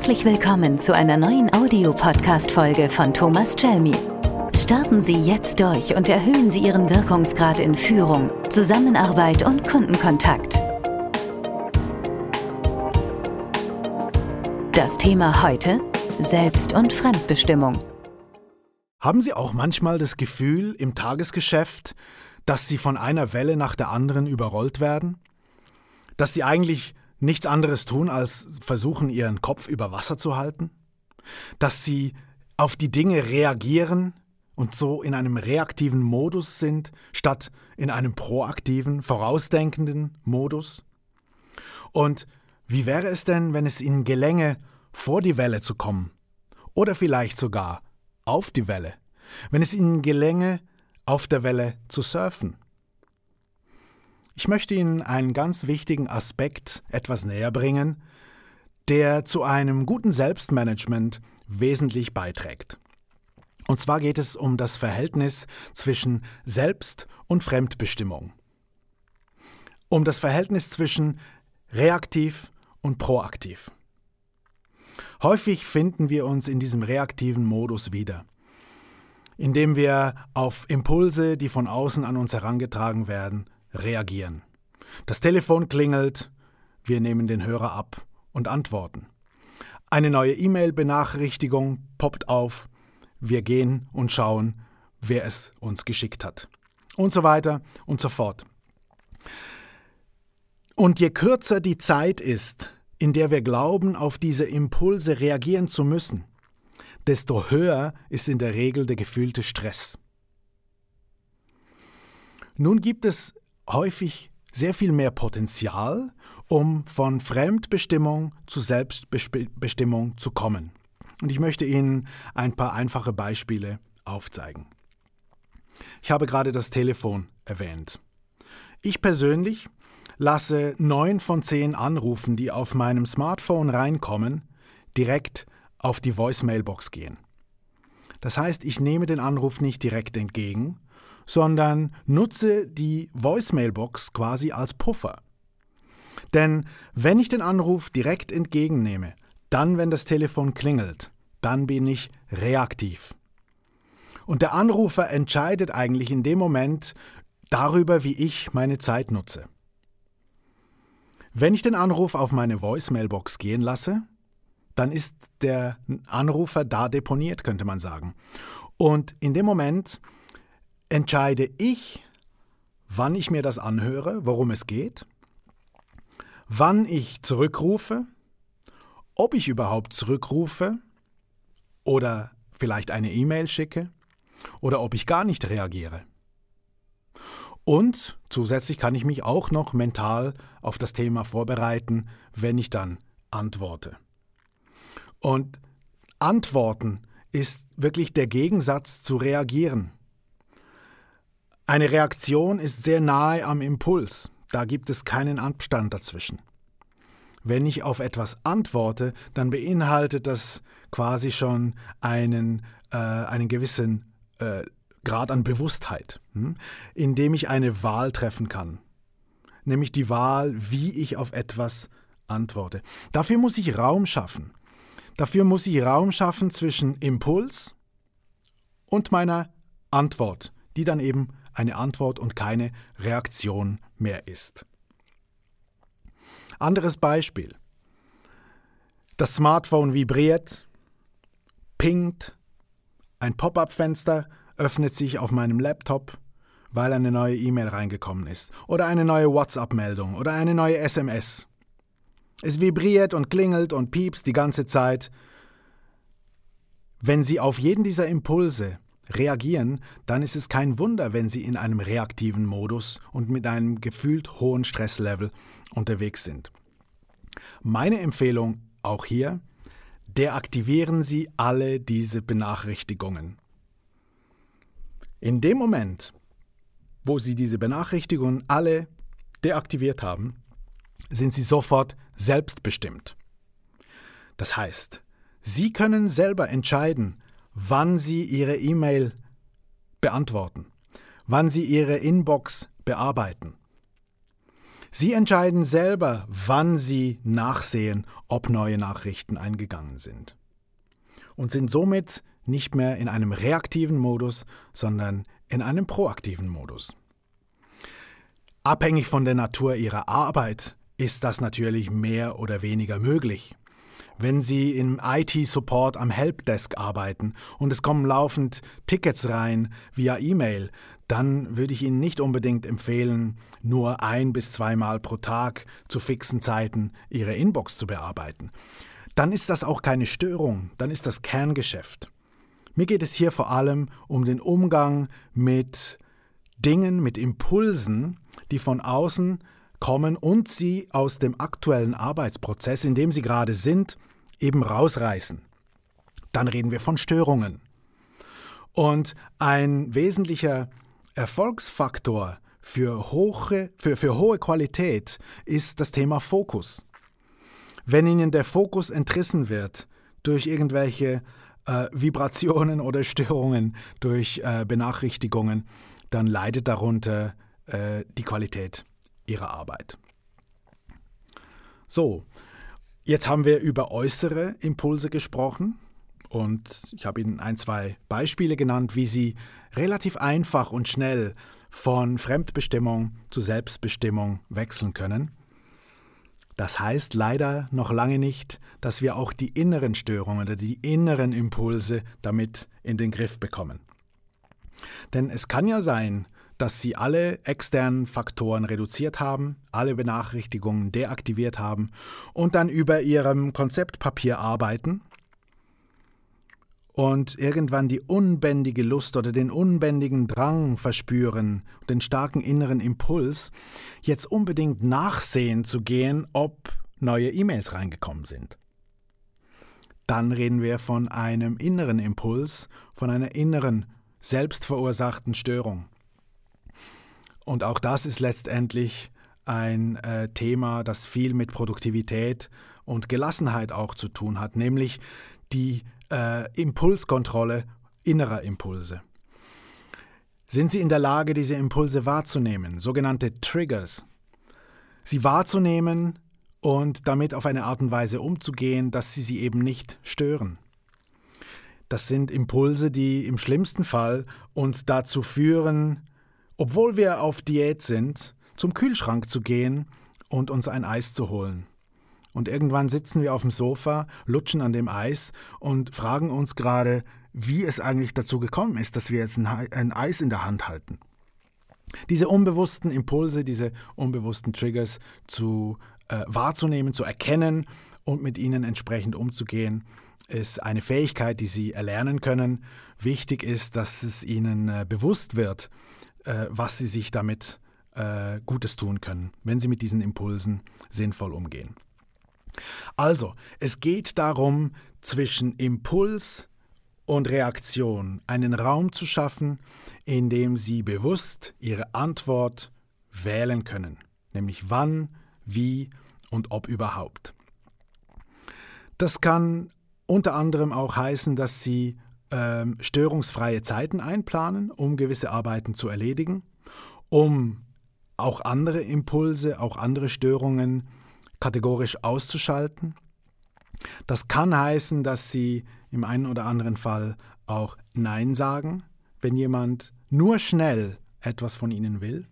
Herzlich willkommen zu einer neuen Audiopodcast-Folge von Thomas Chelmi. Starten Sie jetzt durch und erhöhen Sie Ihren Wirkungsgrad in Führung, Zusammenarbeit und Kundenkontakt. Das Thema heute: Selbst- und Fremdbestimmung. Haben Sie auch manchmal das Gefühl im Tagesgeschäft, dass Sie von einer Welle nach der anderen überrollt werden? Dass Sie eigentlich nichts anderes tun, als versuchen, ihren Kopf über Wasser zu halten? Dass sie auf die Dinge reagieren und so in einem reaktiven Modus sind, statt in einem proaktiven, vorausdenkenden Modus? Und wie wäre es denn, wenn es ihnen gelänge, vor die Welle zu kommen? Oder vielleicht sogar auf die Welle? Wenn es ihnen gelänge, auf der Welle zu surfen? Ich möchte Ihnen einen ganz wichtigen Aspekt etwas näher bringen, der zu einem guten Selbstmanagement wesentlich beiträgt. Und zwar geht es um das Verhältnis zwischen Selbst- und Fremdbestimmung. Um das Verhältnis zwischen reaktiv und proaktiv. Häufig finden wir uns in diesem reaktiven Modus wieder, indem wir auf Impulse, die von außen an uns herangetragen werden, reagieren. Das Telefon klingelt, wir nehmen den Hörer ab und antworten. Eine neue E-Mail-Benachrichtigung poppt auf, wir gehen und schauen, wer es uns geschickt hat. Und so weiter und so fort. Und je kürzer die Zeit ist, in der wir glauben, auf diese Impulse reagieren zu müssen, desto höher ist in der Regel der gefühlte Stress. Nun gibt es häufig sehr viel mehr Potenzial, um von Fremdbestimmung zu Selbstbestimmung zu kommen. Und ich möchte Ihnen ein paar einfache Beispiele aufzeigen. Ich habe gerade das Telefon erwähnt. Ich persönlich lasse neun von zehn Anrufen, die auf meinem Smartphone reinkommen, direkt auf die Voicemailbox gehen. Das heißt, ich nehme den Anruf nicht direkt entgegen, sondern nutze die Voicemailbox quasi als Puffer. Denn wenn ich den Anruf direkt entgegennehme, dann, wenn das Telefon klingelt, dann bin ich reaktiv. Und der Anrufer entscheidet eigentlich in dem Moment darüber, wie ich meine Zeit nutze. Wenn ich den Anruf auf meine Voicemailbox gehen lasse, dann ist der Anrufer da deponiert, könnte man sagen. Und in dem Moment entscheide ich, wann ich mir das anhöre, worum es geht, wann ich zurückrufe, ob ich überhaupt zurückrufe oder vielleicht eine E-Mail schicke oder ob ich gar nicht reagiere. Und zusätzlich kann ich mich auch noch mental auf das Thema vorbereiten, wenn ich dann antworte. Und antworten ist wirklich der Gegensatz zu reagieren. Eine Reaktion ist sehr nahe am Impuls, da gibt es keinen Abstand dazwischen. Wenn ich auf etwas antworte, dann beinhaltet das quasi schon einen, äh, einen gewissen äh, Grad an Bewusstheit, hm, indem ich eine Wahl treffen kann. Nämlich die Wahl, wie ich auf etwas antworte. Dafür muss ich Raum schaffen. Dafür muss ich Raum schaffen zwischen Impuls und meiner Antwort, die dann eben eine Antwort und keine Reaktion mehr ist. Anderes Beispiel. Das Smartphone vibriert, pingt, ein Pop-up-Fenster öffnet sich auf meinem Laptop, weil eine neue E-Mail reingekommen ist, oder eine neue WhatsApp-Meldung oder eine neue SMS. Es vibriert und klingelt und piepst die ganze Zeit. Wenn Sie auf jeden dieser Impulse reagieren, dann ist es kein Wunder, wenn sie in einem reaktiven Modus und mit einem gefühlt hohen Stresslevel unterwegs sind. Meine Empfehlung auch hier, deaktivieren Sie alle diese Benachrichtigungen. In dem Moment, wo Sie diese Benachrichtigungen alle deaktiviert haben, sind Sie sofort selbstbestimmt. Das heißt, Sie können selber entscheiden, wann Sie Ihre E-Mail beantworten, wann Sie Ihre Inbox bearbeiten. Sie entscheiden selber, wann Sie nachsehen, ob neue Nachrichten eingegangen sind. Und sind somit nicht mehr in einem reaktiven Modus, sondern in einem proaktiven Modus. Abhängig von der Natur Ihrer Arbeit ist das natürlich mehr oder weniger möglich. Wenn Sie im IT-Support am Helpdesk arbeiten und es kommen laufend Tickets rein via E-Mail, dann würde ich Ihnen nicht unbedingt empfehlen, nur ein bis zweimal pro Tag zu fixen Zeiten Ihre Inbox zu bearbeiten. Dann ist das auch keine Störung, dann ist das Kerngeschäft. Mir geht es hier vor allem um den Umgang mit Dingen, mit Impulsen, die von außen kommen und sie aus dem aktuellen Arbeitsprozess, in dem sie gerade sind, eben rausreißen. Dann reden wir von Störungen. Und ein wesentlicher Erfolgsfaktor für hohe, für, für hohe Qualität ist das Thema Fokus. Wenn Ihnen der Fokus entrissen wird durch irgendwelche äh, Vibrationen oder Störungen, durch äh, Benachrichtigungen, dann leidet darunter äh, die Qualität Ihrer Arbeit. So, jetzt haben wir über äußere Impulse gesprochen. Und ich habe Ihnen ein, zwei Beispiele genannt, wie Sie relativ einfach und schnell von Fremdbestimmung zu Selbstbestimmung wechseln können. Das heißt leider noch lange nicht, dass wir auch die inneren Störungen oder die inneren Impulse damit in den Griff bekommen. Denn es kann ja sein, dass Sie alle externen Faktoren reduziert haben, alle Benachrichtigungen deaktiviert haben und dann über Ihrem Konzeptpapier arbeiten und irgendwann die unbändige Lust oder den unbändigen Drang verspüren, den starken inneren Impuls, jetzt unbedingt nachsehen zu gehen, ob neue E-Mails reingekommen sind. Dann reden wir von einem inneren Impuls, von einer inneren, selbstverursachten Störung. Und auch das ist letztendlich ein äh, Thema, das viel mit Produktivität und Gelassenheit auch zu tun hat, nämlich die äh, Impulskontrolle innerer Impulse. Sind Sie in der Lage, diese Impulse wahrzunehmen, sogenannte Triggers? Sie wahrzunehmen und damit auf eine Art und Weise umzugehen, dass Sie sie eben nicht stören. Das sind Impulse, die im schlimmsten Fall uns dazu führen, obwohl wir auf Diät sind, zum Kühlschrank zu gehen und uns ein Eis zu holen. Und irgendwann sitzen wir auf dem Sofa, lutschen an dem Eis und fragen uns gerade, wie es eigentlich dazu gekommen ist, dass wir jetzt ein, Eis in der Hand halten. Diese unbewussten Impulse, diese unbewussten Triggers zu äh, wahrzunehmen, zu erkennen und mit ihnen entsprechend umzugehen, ist eine Fähigkeit, die Sie erlernen können. Wichtig ist, dass es Ihnen äh, bewusst wird, äh, was Sie sich damit äh, Gutes tun können, wenn Sie mit diesen Impulsen sinnvoll umgehen. Also, es geht darum, zwischen Impuls und Reaktion einen Raum zu schaffen, in dem Sie bewusst Ihre Antwort wählen können, nämlich wann, wie und ob überhaupt. Das kann unter anderem auch heißen, dass Sie ähm, störungsfreie Zeiten einplanen, um gewisse Arbeiten zu erledigen, um auch andere Impulse, auch andere Störungen kategorisch auszuschalten. Das kann heißen, dass Sie im einen oder anderen Fall auch Nein sagen, wenn jemand nur schnell etwas von Ihnen will.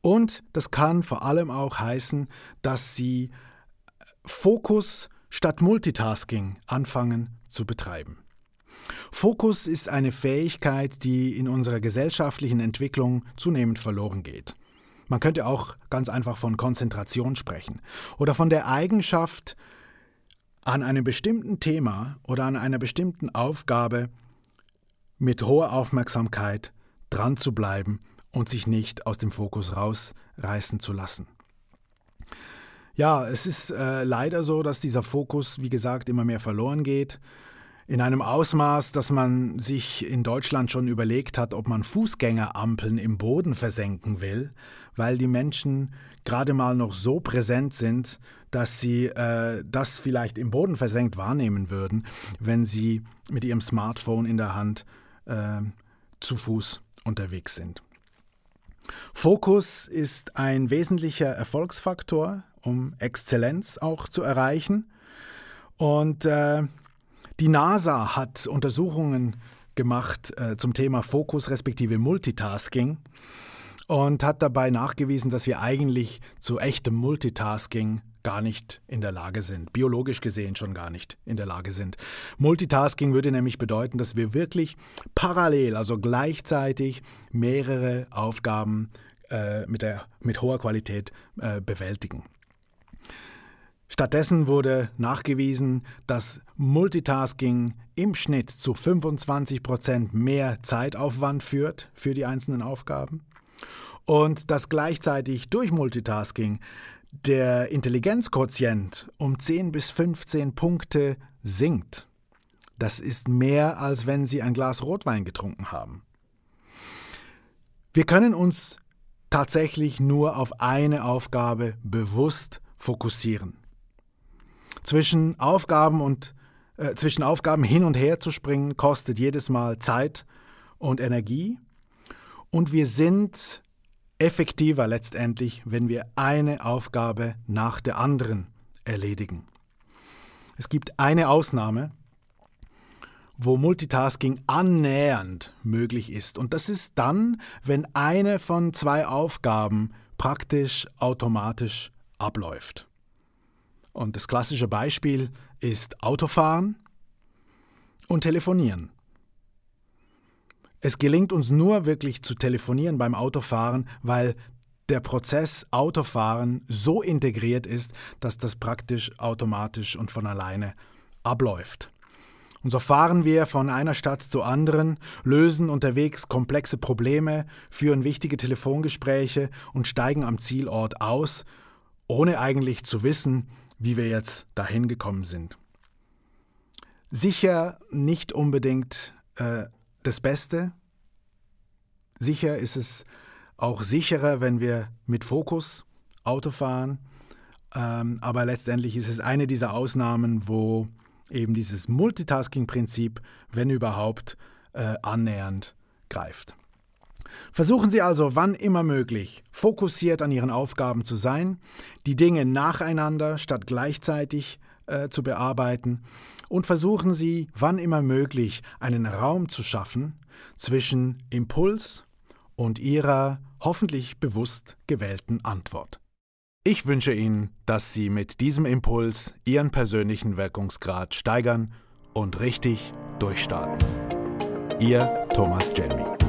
Und das kann vor allem auch heißen, dass Sie Fokus statt Multitasking anfangen zu betreiben. Fokus ist eine Fähigkeit, die in unserer gesellschaftlichen Entwicklung zunehmend verloren geht. Man könnte auch ganz einfach von Konzentration sprechen oder von der Eigenschaft, an einem bestimmten Thema oder an einer bestimmten Aufgabe mit hoher Aufmerksamkeit dran zu bleiben und sich nicht aus dem Fokus rausreißen zu lassen. Ja, es ist äh, leider so, dass dieser Fokus, wie gesagt, immer mehr verloren geht in einem Ausmaß, dass man sich in Deutschland schon überlegt hat, ob man Fußgängerampeln im Boden versenken will, weil die Menschen gerade mal noch so präsent sind, dass sie äh, das vielleicht im Boden versenkt wahrnehmen würden, wenn sie mit ihrem Smartphone in der Hand äh, zu Fuß unterwegs sind. Fokus ist ein wesentlicher Erfolgsfaktor, um Exzellenz auch zu erreichen. Und äh, die NASA hat Untersuchungen gemacht äh, zum Thema Fokus respektive Multitasking und hat dabei nachgewiesen, dass wir eigentlich zu echtem Multitasking gar nicht in der Lage sind, biologisch gesehen schon gar nicht in der Lage sind. Multitasking würde nämlich bedeuten, dass wir wirklich parallel, also gleichzeitig mehrere Aufgaben äh, mit, der, mit hoher Qualität äh, bewältigen. Stattdessen wurde nachgewiesen, dass Multitasking im Schnitt zu 25 Prozent mehr Zeitaufwand führt für die einzelnen Aufgaben und dass gleichzeitig durch Multitasking der Intelligenzquotient um 10 bis 15 Punkte sinkt. Das ist mehr, als wenn Sie ein Glas Rotwein getrunken haben. Wir können uns tatsächlich nur auf eine Aufgabe bewusst fokussieren. Zwischen Aufgaben und äh, zwischen Aufgaben hin und her zu springen kostet jedes Mal Zeit und Energie und wir sind effektiver letztendlich, wenn wir eine Aufgabe nach der anderen erledigen. Es gibt eine Ausnahme, wo Multitasking annähernd möglich ist. Und das ist dann, wenn eine von zwei Aufgaben praktisch automatisch abläuft. Und das klassische Beispiel ist Autofahren und Telefonieren. Es gelingt uns nur wirklich zu telefonieren beim Autofahren, weil der Prozess Autofahren so integriert ist, dass das praktisch automatisch und von alleine abläuft. Und so fahren wir von einer Stadt zur anderen, lösen unterwegs komplexe Probleme, führen wichtige Telefongespräche und steigen am Zielort aus, ohne eigentlich zu wissen, wie wir jetzt dahin gekommen sind. Sicher nicht unbedingt äh, das Beste. Sicher ist es auch sicherer, wenn wir mit Fokus Auto fahren. Ähm, aber letztendlich ist es eine dieser Ausnahmen, wo eben dieses Multitasking-Prinzip, wenn überhaupt, äh, annähernd greift. Versuchen Sie also, wann immer möglich, fokussiert an Ihren Aufgaben zu sein, die Dinge nacheinander statt gleichzeitig äh, zu bearbeiten und versuchen Sie, wann immer möglich, einen Raum zu schaffen zwischen Impuls und Ihrer hoffentlich bewusst gewählten Antwort. Ich wünsche Ihnen, dass Sie mit diesem Impuls Ihren persönlichen Wirkungsgrad steigern und richtig durchstarten. Ihr Thomas Jelmy.